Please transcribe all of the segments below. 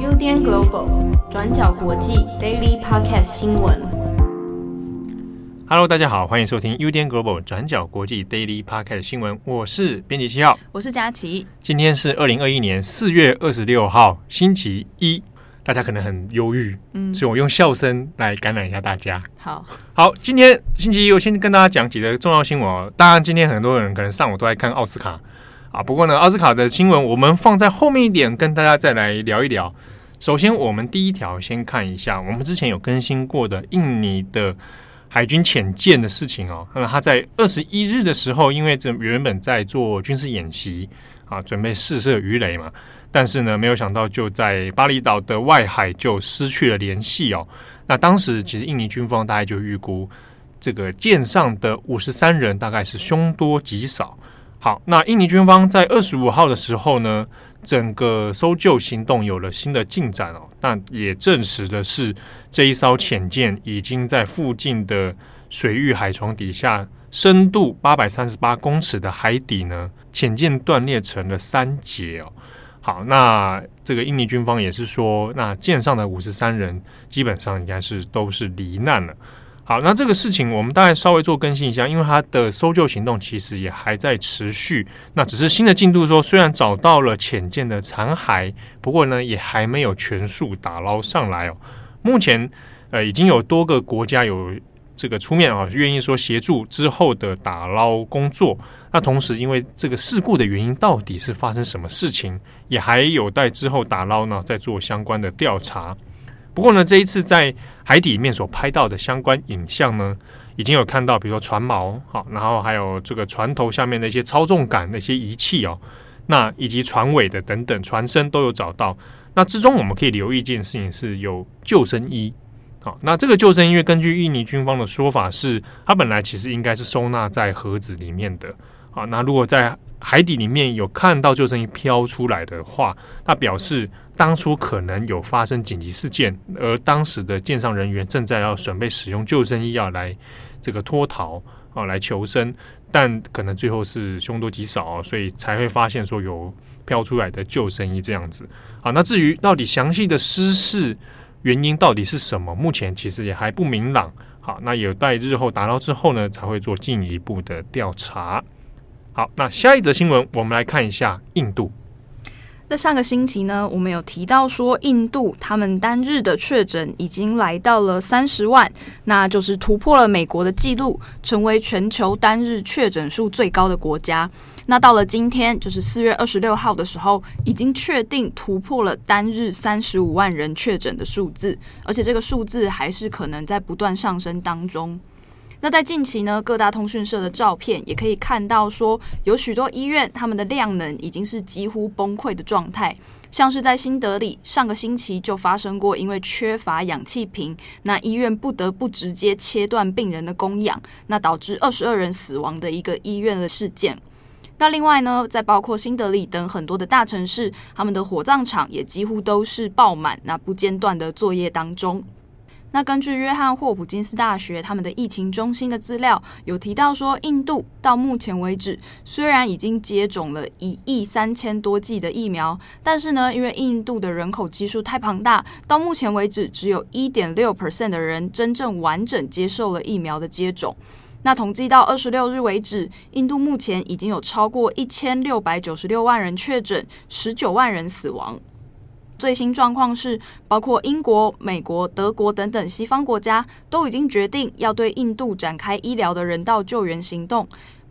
UDN Global 转角国际 Daily Podcast 新闻。Hello，大家好，欢迎收听 UDN Global 转角国际 Daily Podcast 新闻。我是编辑七号，我是佳琪。今天是二零二一年四月二十六号，星期一。大家可能很忧郁，嗯，所以我用笑声来感染一下大家。好，好，今天星期一，我先跟大家讲几个重要新闻哦。当然，今天很多人可能上午都在看奥斯卡啊，不过呢，奥斯卡的新闻我们放在后面一点，跟大家再来聊一聊。首先，我们第一条先看一下，我们之前有更新过的印尼的海军潜舰的事情哦。那他在二十一日的时候，因为这原本在做军事演习啊，准备试射鱼雷嘛。但是呢，没有想到就在巴厘岛的外海就失去了联系哦。那当时其实印尼军方大概就预估这个舰上的五十三人大概是凶多吉少。好，那印尼军方在二十五号的时候呢，整个搜救行动有了新的进展哦。那也证实的是，这一艘潜舰已经在附近的水域海床底下深度八百三十八公尺的海底呢，潜舰断裂成了三截哦。好，那这个印尼军方也是说，那舰上的五十三人基本上应该是都是罹难了。好，那这个事情我们大概稍微做更新一下，因为它的搜救行动其实也还在持续。那只是新的进度说，虽然找到了潜舰的残骸，不过呢也还没有全数打捞上来哦。目前呃已经有多个国家有。这个出面啊，愿意说协助之后的打捞工作。那同时，因为这个事故的原因到底是发生什么事情，也还有待之后打捞呢，再做相关的调查。不过呢，这一次在海底面所拍到的相关影像呢，已经有看到，比如说船锚，好，然后还有这个船头下面的一些操纵杆的一些仪器哦，那以及船尾的等等船身都有找到。那之中我们可以留意一件事情，是有救生衣。好，那这个救生衣，因为根据印尼军方的说法是，它本来其实应该是收纳在盒子里面的。啊，那如果在海底里面有看到救生衣飘出来的话，那表示当初可能有发生紧急事件，而当时的舰上人员正在要准备使用救生衣要来这个脱逃啊，来求生，但可能最后是凶多吉少，所以才会发现说有飘出来的救生衣这样子。好，那至于到底详细的失事原因到底是什么？目前其实也还不明朗。好，那有待日后打捞之后呢，才会做进一步的调查。好，那下一则新闻，我们来看一下印度。那上个星期呢，我们有提到说，印度他们单日的确诊已经来到了三十万，那就是突破了美国的记录，成为全球单日确诊数最高的国家。那到了今天，就是四月二十六号的时候，已经确定突破了单日三十五万人确诊的数字，而且这个数字还是可能在不断上升当中。那在近期呢，各大通讯社的照片也可以看到，说有许多医院他们的量能已经是几乎崩溃的状态。像是在新德里，上个星期就发生过因为缺乏氧气瓶，那医院不得不直接切断病人的供氧，那导致二十二人死亡的一个医院的事件。那另外呢，在包括新德里等很多的大城市，他们的火葬场也几乎都是爆满，那不间断的作业当中。那根据约翰霍普金斯大学他们的疫情中心的资料，有提到说，印度到目前为止虽然已经接种了一亿三千多剂的疫苗，但是呢，因为印度的人口基数太庞大，到目前为止只有一点六 percent 的人真正完整接受了疫苗的接种。那统计到二十六日为止，印度目前已经有超过一千六百九十六万人确诊，十九万人死亡。最新状况是，包括英国、美国、德国等等西方国家都已经决定要对印度展开医疗的人道救援行动。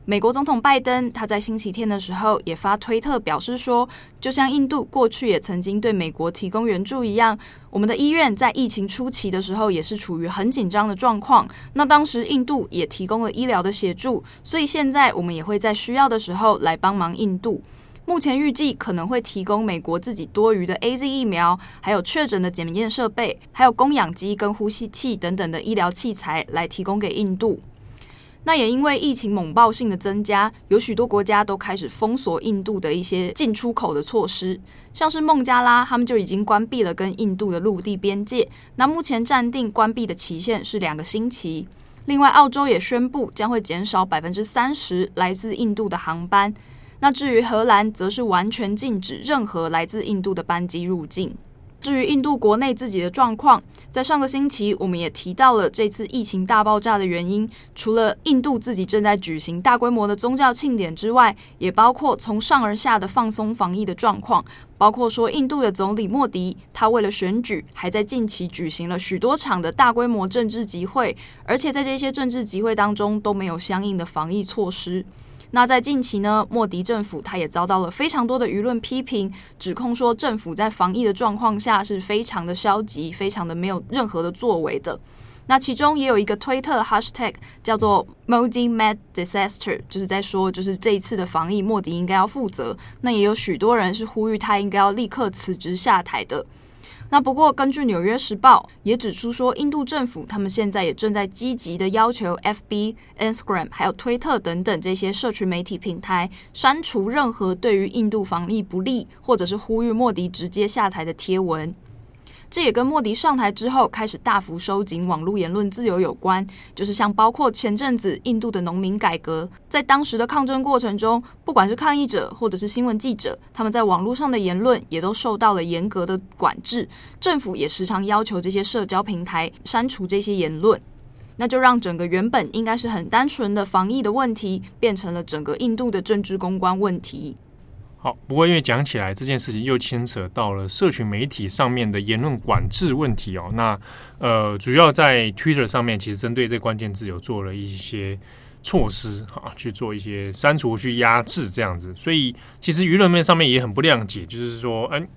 美国总统拜登他在星期天的时候也发推特表示说，就像印度过去也曾经对美国提供援助一样，我们的医院在疫情初期的时候也是处于很紧张的状况。那当时印度也提供了医疗的协助，所以现在我们也会在需要的时候来帮忙印度。目前预计可能会提供美国自己多余的 AZ 疫苗，还有确诊的检验设备，还有供氧机跟呼吸器等等的医疗器材来提供给印度。那也因为疫情猛爆性的增加，有许多国家都开始封锁印度的一些进出口的措施，像是孟加拉，他们就已经关闭了跟印度的陆地边界。那目前暂定关闭的期限是两个星期。另外，澳洲也宣布将会减少百分之三十来自印度的航班。那至于荷兰，则是完全禁止任何来自印度的班机入境。至于印度国内自己的状况，在上个星期我们也提到了这次疫情大爆炸的原因，除了印度自己正在举行大规模的宗教庆典之外，也包括从上而下的放松防疫的状况，包括说印度的总理莫迪，他为了选举，还在近期举行了许多场的大规模政治集会，而且在这些政治集会当中都没有相应的防疫措施。那在近期呢，莫迪政府他也遭到了非常多的舆论批评，指控说政府在防疫的状况下是非常的消极，非常的没有任何的作为的。那其中也有一个推特 hashtag 叫做 Modi Mad Disaster，就是在说，就是这一次的防疫，莫迪应该要负责。那也有许多人是呼吁他应该要立刻辞职下台的。那不过，根据《纽约时报》也指出说，印度政府他们现在也正在积极的要求 FB、Instagram 还有推特等等这些社群媒体平台删除任何对于印度防疫不利，或者是呼吁莫迪直接下台的贴文。这也跟莫迪上台之后开始大幅收紧网络言论自由有关，就是像包括前阵子印度的农民改革，在当时的抗争过程中，不管是抗议者或者是新闻记者，他们在网络上的言论也都受到了严格的管制，政府也时常要求这些社交平台删除这些言论，那就让整个原本应该是很单纯的防疫的问题，变成了整个印度的政治公关问题。好，不过因为讲起来这件事情又牵扯到了社群媒体上面的言论管制问题哦。那呃，主要在 Twitter 上面，其实针对这关键字有做了一些措施啊，去做一些删除、去压制这样子。所以其实舆论面上面也很不谅解，就是说，嗯、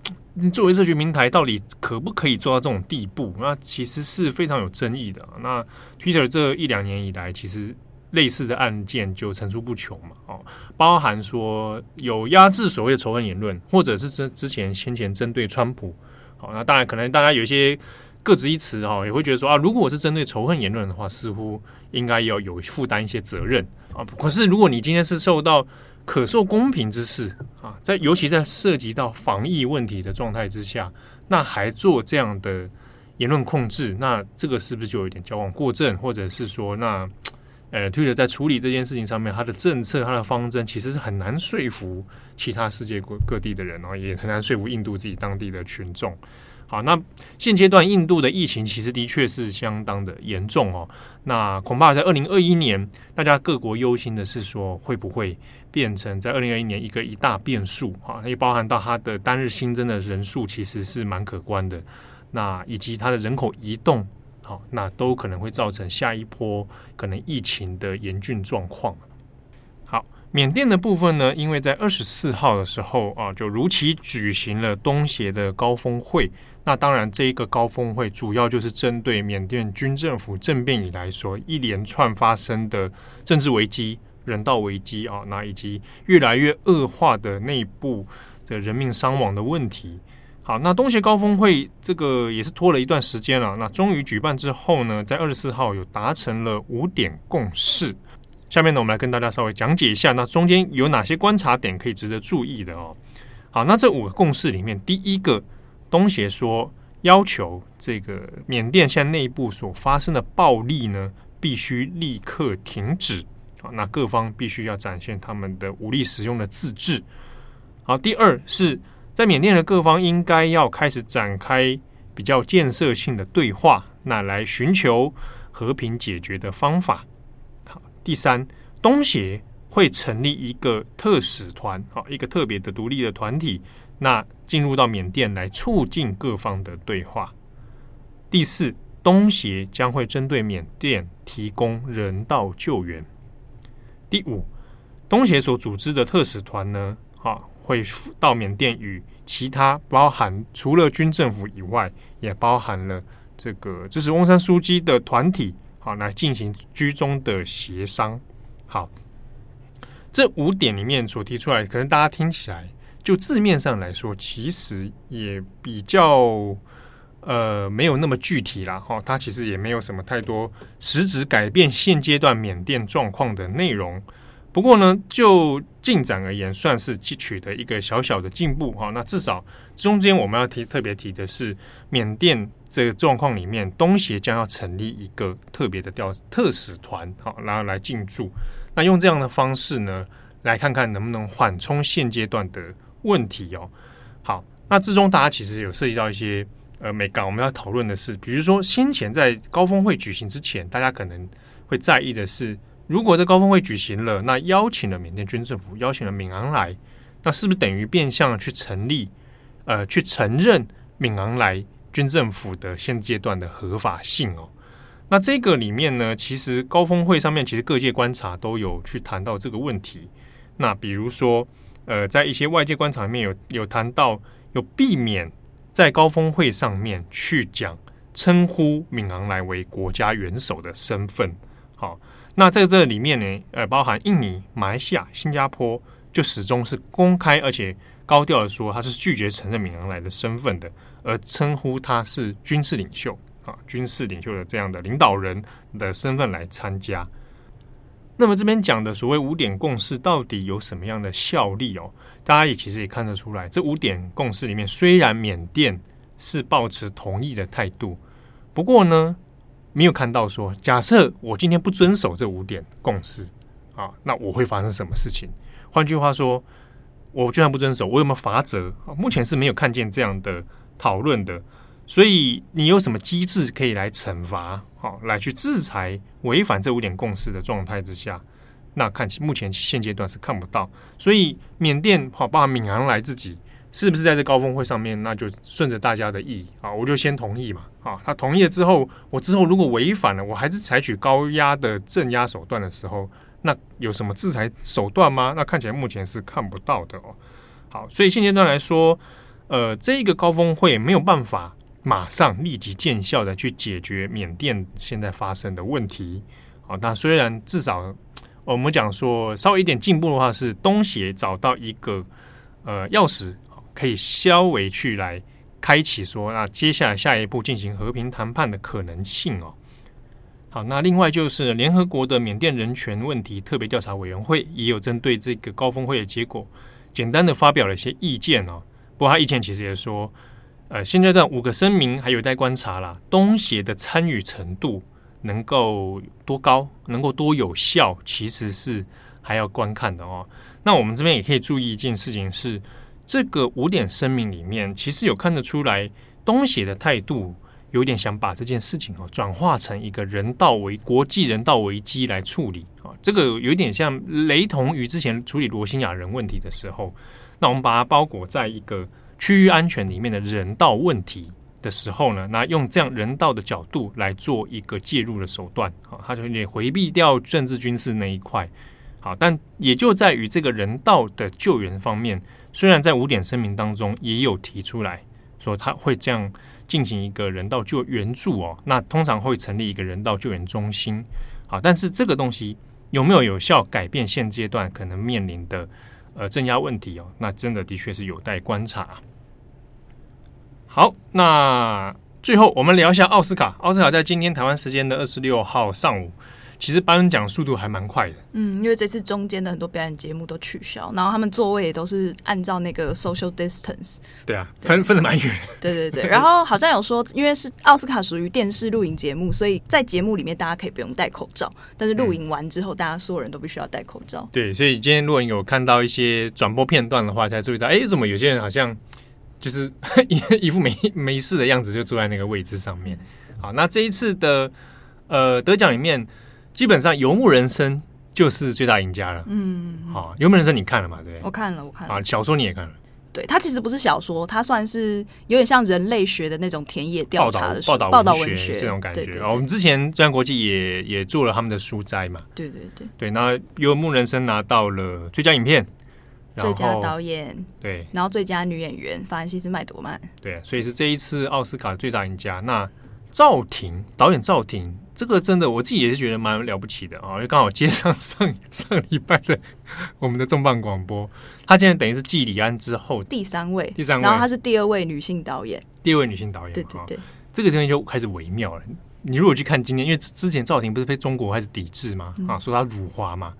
呃，作为社群平台，到底可不可以做到这种地步？那其实是非常有争议的。那 Twitter 这一两年以来，其实。类似的案件就层出不穷嘛，哦，包含说有压制所谓的仇恨言论，或者是之之前先前针对川普，好，那当然可能大家有一些各执一词哈，也会觉得说啊，如果我是针对仇恨言论的话，似乎应该要有负担一些责任啊。可是如果你今天是受到可受公平之事啊，在尤其在涉及到防疫问题的状态之下，那还做这样的言论控制，那这个是不是就有点矫枉过正，或者是说那？呃，Twitter 在处理这件事情上面，它的政策、它的方针其实是很难说服其他世界各各地的人哦，也很难说服印度自己当地的群众。好，那现阶段印度的疫情其实的确是相当的严重哦。那恐怕在二零二一年，大家各国忧心的是说，会不会变成在二零二一年一个一大变数啊？也包含到它的单日新增的人数其实是蛮可观的，那以及它的人口移动。好，那都可能会造成下一波可能疫情的严峻状况。好，缅甸的部分呢，因为在二十四号的时候啊，就如期举行了东协的高峰会。那当然，这一个高峰会主要就是针对缅甸军政府政变以来说一连串发生的政治危机、人道危机啊，那以及越来越恶化的内部的人命伤亡的问题。好，那东协高峰会这个也是拖了一段时间了。那终于举办之后呢，在二十四号有达成了五点共识。下面呢，我们来跟大家稍微讲解一下，那中间有哪些观察点可以值得注意的哦。好，那这五个共识里面，第一个，东协说要求这个缅甸现在内部所发生的暴力呢，必须立刻停止。好，那各方必须要展现他们的武力使用的自制。好，第二是。在缅甸的各方应该要开始展开比较建设性的对话，那来寻求和平解决的方法。好，第三，东协会成立一个特使团，好，一个特别的独立的团体，那进入到缅甸来促进各方的对话。第四，东协将会针对缅甸提供人道救援。第五，东协所组织的特使团呢，好。会到缅甸与其他包含除了军政府以外，也包含了这个支持翁山苏姬的团体，好来进行居中的协商。好，这五点里面所提出来，可能大家听起来就字面上来说，其实也比较呃没有那么具体啦。哈，它其实也没有什么太多实质改变现阶段缅甸状况的内容。不过呢，就进展而言，算是取得一个小小的进步哈。那至少中间我们要提特别提的是，缅甸这个状况里面，东协将要成立一个特别的调特使团，好，然后来进驻。那用这样的方式呢，来看看能不能缓冲现阶段的问题哦。好，那之中大家其实有涉及到一些呃美感，我们要讨论的是，比如说先前在高峰会举行之前，大家可能会在意的是，如果这高峰会举行了，那邀请了缅甸军政府，邀请了敏昂莱，那是不是等于变相去成立呃去承认敏昂莱军政府的现阶段的合法性哦？那这个里面呢，其实高峰会上面其实各界观察都有去谈到这个问题。那比如说，呃，在一些外界观察里面有有谈到，有避免在高峰会上面去讲称呼敏昂莱为国家元首的身份。好，那在这里面呢，呃，包含印尼、马来西亚、新加坡，就始终是公开而且高调的说，他是拒绝承认敏昂莱的身份的，而称呼他是军事领袖。啊，军事领袖的这样的领导人的身份来参加。那么这边讲的所谓五点共识到底有什么样的效力哦？大家也其实也看得出来，这五点共识里面，虽然缅甸是抱持同意的态度，不过呢，没有看到说，假设我今天不遵守这五点共识啊，那我会发生什么事情？换句话说，我就算不遵守，我有没有罚则啊？目前是没有看见这样的讨论的。所以你有什么机制可以来惩罚？好，来去制裁违反这五点共识的状态之下，那看起目前现阶段是看不到。所以缅甸好，包括敏昂来自己是不是在这高峰会上面？那就顺着大家的意啊，我就先同意嘛。啊，他同意了之后，我之后如果违反了，我还是采取高压的镇压手段的时候，那有什么制裁手段吗？那看起来目前是看不到的哦。好，所以现阶段来说，呃，这个高峰会没有办法。马上立即见效的去解决缅甸现在发生的问题。好，那虽然至少我们讲说稍微一点进步的话，是东协找到一个呃钥匙，可以稍微去来开启说，那接下来下一步进行和平谈判的可能性哦。好，那另外就是联合国的缅甸人权问题特别调查委员会也有针对这个高峰会的结果，简单的发表了一些意见哦。不过他意见其实也说。呃，现阶段五个声明还有待观察啦。东协的参与程度能够多高，能够多有效，其实是还要观看的哦。那我们这边也可以注意一件事情是，这个五点声明里面，其实有看得出来，东协的态度有点想把这件事情哦转化成一个人道危国际人道危机来处理啊。这个有点像雷同于之前处理罗兴亚人问题的时候，那我们把它包裹在一个。区域安全里面的人道问题的时候呢，那用这样人道的角度来做一个介入的手段，啊，他就也回避掉政治军事那一块，好，但也就在于这个人道的救援方面，虽然在五点声明当中也有提出来说他会这样进行一个人道救援助哦，那通常会成立一个人道救援中心，好，但是这个东西有没有有效改变现阶段可能面临的？呃，镇压问题哦，那真的的确是有待观察。好，那最后我们聊一下奥斯卡。奥斯卡在今天台湾时间的二十六号上午。其实颁奖速度还蛮快的，嗯，因为这次中间的很多表演节目都取消，然后他们座位也都是按照那个 social distance，对啊，分 分的蛮远，对对对。然后好像有说，因为是奥斯卡属于电视录影节目，所以在节目里面大家可以不用戴口罩，但是录影完之后，大家所有人都必须要戴口罩。对，所以今天如果你有看到一些转播片段的话，才注意到，哎，怎么有些人好像就是一 一副没没事的样子，就坐在那个位置上面。好，那这一次的呃得奖里面。基本上，《游牧人生》就是最大赢家了。嗯，好，《游牧人生》你看了吗？对，我看了，我看了。啊，小说你也看了？对，它其实不是小说，它算是有点像人类学的那种田野调查的报道报道文学这种感觉。对对对，我们之前中央国际也也做了他们的书斋嘛。对对对。对，那《游牧人生》拿到了最佳影片、最佳导演，对，然后最佳女演员法兰西斯麦朵曼。对，所以是这一次奥斯卡的最大赢家。那赵婷导演赵婷。这个真的，我自己也是觉得蛮了不起的啊！因为刚好接上上 上礼拜的我们的重磅广播，她现在等于是继李安之后第三位，第三位，然后她是第二位女性导演，第二位女性导演，对对对，这个东西就开始微妙了。你如果去看今天，因为之前赵婷不是被中国开始抵制吗？啊，说她辱华嘛。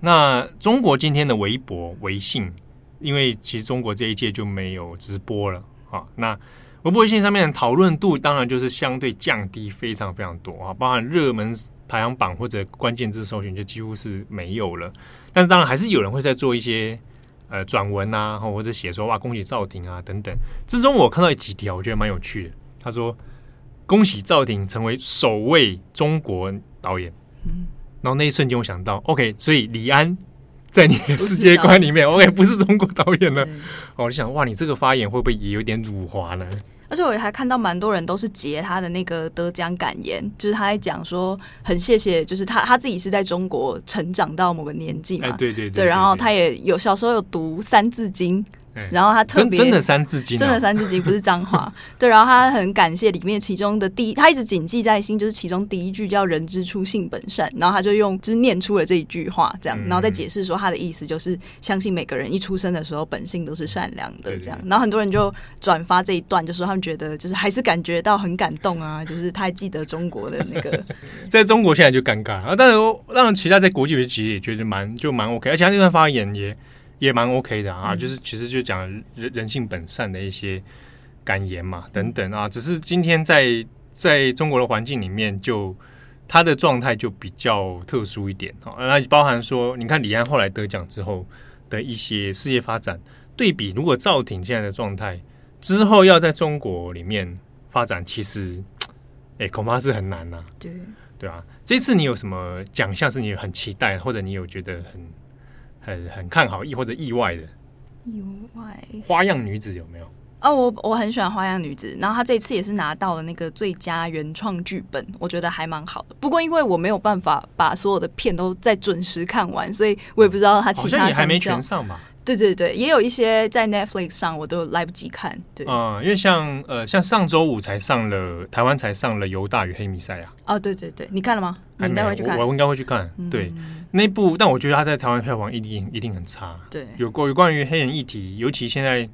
那中国今天的微博、微信，因为其实中国这一届就没有直播了啊，那。微博、微信上面的讨论度当然就是相对降低非常非常多啊，包含热门排行榜或者关键字搜寻就几乎是没有了。但是当然还是有人会在做一些呃转文啊，或者写说哇恭喜赵婷啊等等。之中我看到几条我觉得蛮有趣的，他说恭喜赵婷成为首位中国导演。嗯，然后那一瞬间我想到，OK，所以李安在你的世界观里面，OK 不是中国导演了。我就想哇，你这个发言会不会也有点辱华呢？而且我还看到蛮多人都是截他的那个得奖感言，就是他在讲说很谢谢，就是他他自己是在中国成长到某个年纪嘛，哎、对，对，对，对对对，然后他也有小时候有读《三字经》。然后他特别真的三字经，真的三字经不是脏话。对，然后他很感谢里面其中的第一，他一直谨记在心，就是其中第一句叫“人之初，性本善”。然后他就用就是念出了这一句话，这样，然后再解释说他的意思就是相信每个人一出生的时候本性都是善良的，这样。然后很多人就转发这一段，就说他们觉得就是还是感觉到很感动啊，就是他还记得中国的那个，在中国现在就尴尬啊。但是，当然其他在国际其实也觉得蛮就蛮 OK，而且他这段发言也。也蛮 OK 的啊，就是其实就讲人人性本善的一些感言嘛，等等啊，只是今天在在中国的环境里面就，就他的状态就比较特殊一点啊，那包含说，你看李安后来得奖之后的一些事业发展，对比如果赵挺现在的状态之后要在中国里面发展，其实哎、欸、恐怕是很难呐、啊，对对啊，这次你有什么奖项是你很期待，或者你有觉得很？很很看好意或者意外的意外花样女子有没有？哦，我我很喜欢花样女子，然后她这次也是拿到了那个最佳原创剧本，我觉得还蛮好的。不过因为我没有办法把所有的片都在准时看完，所以我也不知道她其他、哦、好像也还没全上吧。对对对，也有一些在 Netflix 上我都来不及看。对，嗯，因为像呃，像上周五才上了，台湾才上了《犹大与黑弥赛亚》。哦，对对对，你看了吗？你应该会去看。我，我应该会去看。嗯、对，那部，但我觉得他在台湾票房一定一定很差。对，有关有关于黑人议题，尤其现在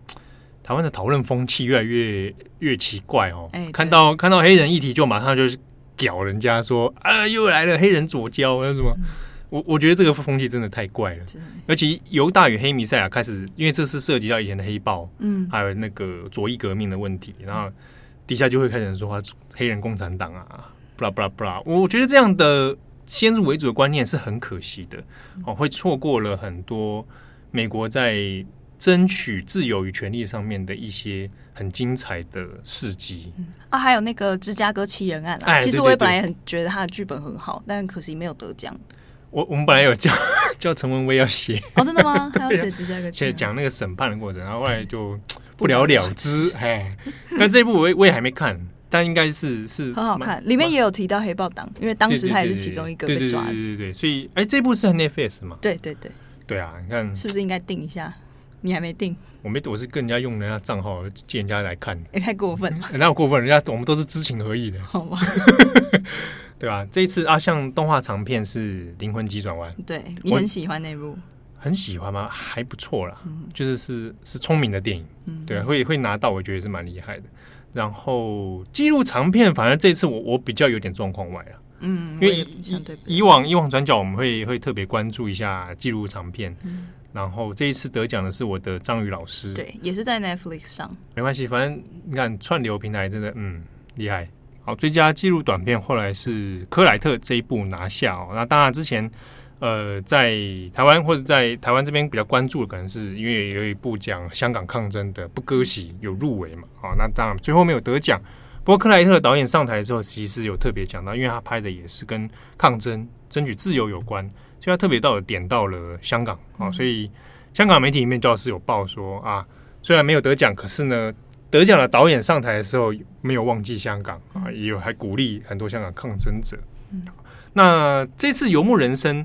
台湾的讨论风气越来越越奇怪哦。欸、看到看到黑人议题就马上就是屌人家说啊，又来了黑人左交那什么。嗯我我觉得这个风气真的太怪了，而且犹大与黑弥赛亚开始，因为这是涉及到以前的黑豹，嗯，还有那个左翼革命的问题，然后底下就会开始说他黑人共产党啊，布拉布拉布拉。我觉得这样的先入为主的观念是很可惜的，哦，会错过了很多美国在争取自由与权利上面的一些很精彩的事迹。啊，还有那个芝加哥七人案啊，其实我也本来也很觉得他的剧本很好，但可惜没有得奖。我我们本来有叫叫陈文威要写哦，真的吗？他要写芝加哥，写讲那个审判的过程，然后后来就不了了之。哎，但这一部我我也还没看，但应该是是很好看，里面也有提到黑豹党，因为当时他也是其中一个被抓的。对对对对，所以哎，这部是 Netflix 吗？对对对对啊！你看是不是应该定一下？你还没定？我没，我是跟人家用人家账号借人家来看，也，太过分了！哪有过分？人家我们都是知情合意的，好吧？对吧？这一次啊，像动画长片是《灵魂急转弯》，对，你很喜欢那部？很喜欢吗？还不错啦，嗯、就是是是聪明的电影，嗯、对，会会拿到，我觉得是蛮厉害的。然后纪录长片，反正这次我我比较有点状况外了，嗯，因为以往以往转角我们会会特别关注一下纪录长片，嗯、然后这一次得奖的是我的张宇老师，对，也是在 Netflix 上，没关系，反正你看串流平台真的嗯厉害。好，最佳纪录短片后来是科莱特这一部拿下哦。那当然之前，呃，在台湾或者在台湾这边比较关注的，可能是因为有一部讲香港抗争的《不割席》有入围嘛。好，那当然最后没有得奖。不过克莱特导演上台的时候，其实有特别讲到，因为他拍的也是跟抗争、争取自由有关，所以他特别到了点到了香港啊。所以香港媒体里面倒是有报说啊，虽然没有得奖，可是呢。得奖的导演上台的时候，没有忘记香港啊，也有还鼓励很多香港抗争者。嗯、那这次《游牧人生》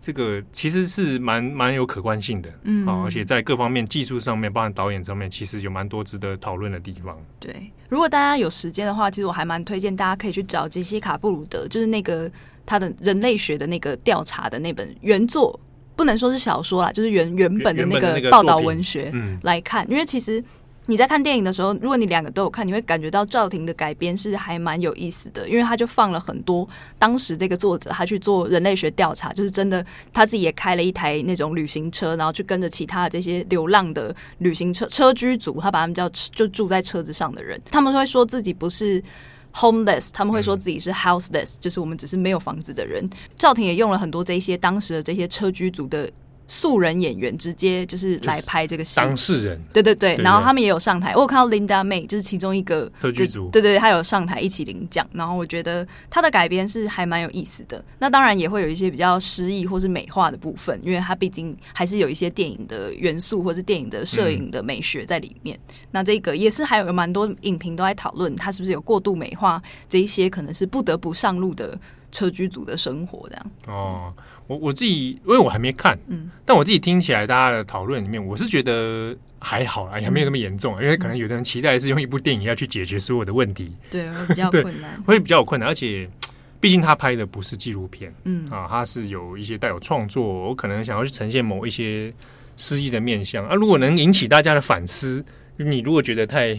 这个其实是蛮蛮有可观性的，嗯啊，而且在各方面技术上面，包含导演上面，其实有蛮多值得讨论的地方。对，如果大家有时间的话，其实我还蛮推荐大家可以去找杰西卡·布鲁德，就是那个他的人类学的那个调查的那本原作，不能说是小说啦，就是原原本的那个报道文学来看，嗯、因为其实。你在看电影的时候，如果你两个都有看，你会感觉到赵婷的改编是还蛮有意思的，因为他就放了很多当时这个作者他去做人类学调查，就是真的他自己也开了一台那种旅行车，然后去跟着其他的这些流浪的旅行车车居族，他把他们叫就住在车子上的人，他们会说自己不是 homeless，他们会说自己是 houseless，就是我们只是没有房子的人。赵婷也用了很多这些当时的这些车居族的。素人演员直接就是来拍这个戏，当事人，对对对，对对，然后他们也有上台，我有看到 Linda May 就是其中一个特剧组，对对，他有上台一起领奖，然后我觉得他的改编是还蛮有意思的。那当然也会有一些比较诗意或是美化的部分，因为他毕竟还是有一些电影的元素或是电影的摄影的美学在里面。嗯、那这个也是还有蛮多影评都在讨论，他是不是有过度美化这一些可能是不得不上路的车居组的生活这样。哦。我我自己，因为我还没看，嗯，但我自己听起来，大家的讨论里面，我是觉得还好啦，也还没有那么严重，嗯，因为可能有的人期待是用一部电影要去解决所有的问题，对，会比较困难，会比较有困难，而且毕竟他拍的不是纪录片，嗯啊，他是有一些带有创作，我可能想要去呈现某一些诗意的面相啊，如果能引起大家的反思，你如果觉得太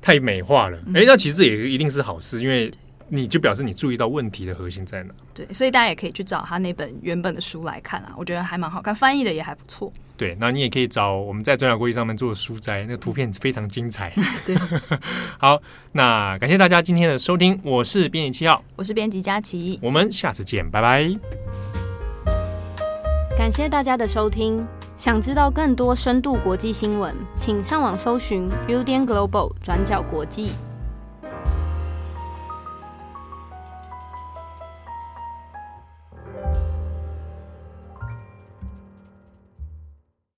太美化了，哎，嗯，那其实也一定是好事，因为。你就表示你注意到问题的核心在哪？对，所以大家也可以去找他那本原本的书来看啊，我觉得还蛮好看，翻译的也还不错。对，那你也可以找我们在转角国际上面做的书斋，那个图片非常精彩。对，好，那感谢大家今天的收听，我是编辑七号，我是编辑佳琪，我们下次见，拜拜。感谢大家的收听，想知道更多深度国际新闻，请上网搜寻 Udan Global 转角国际。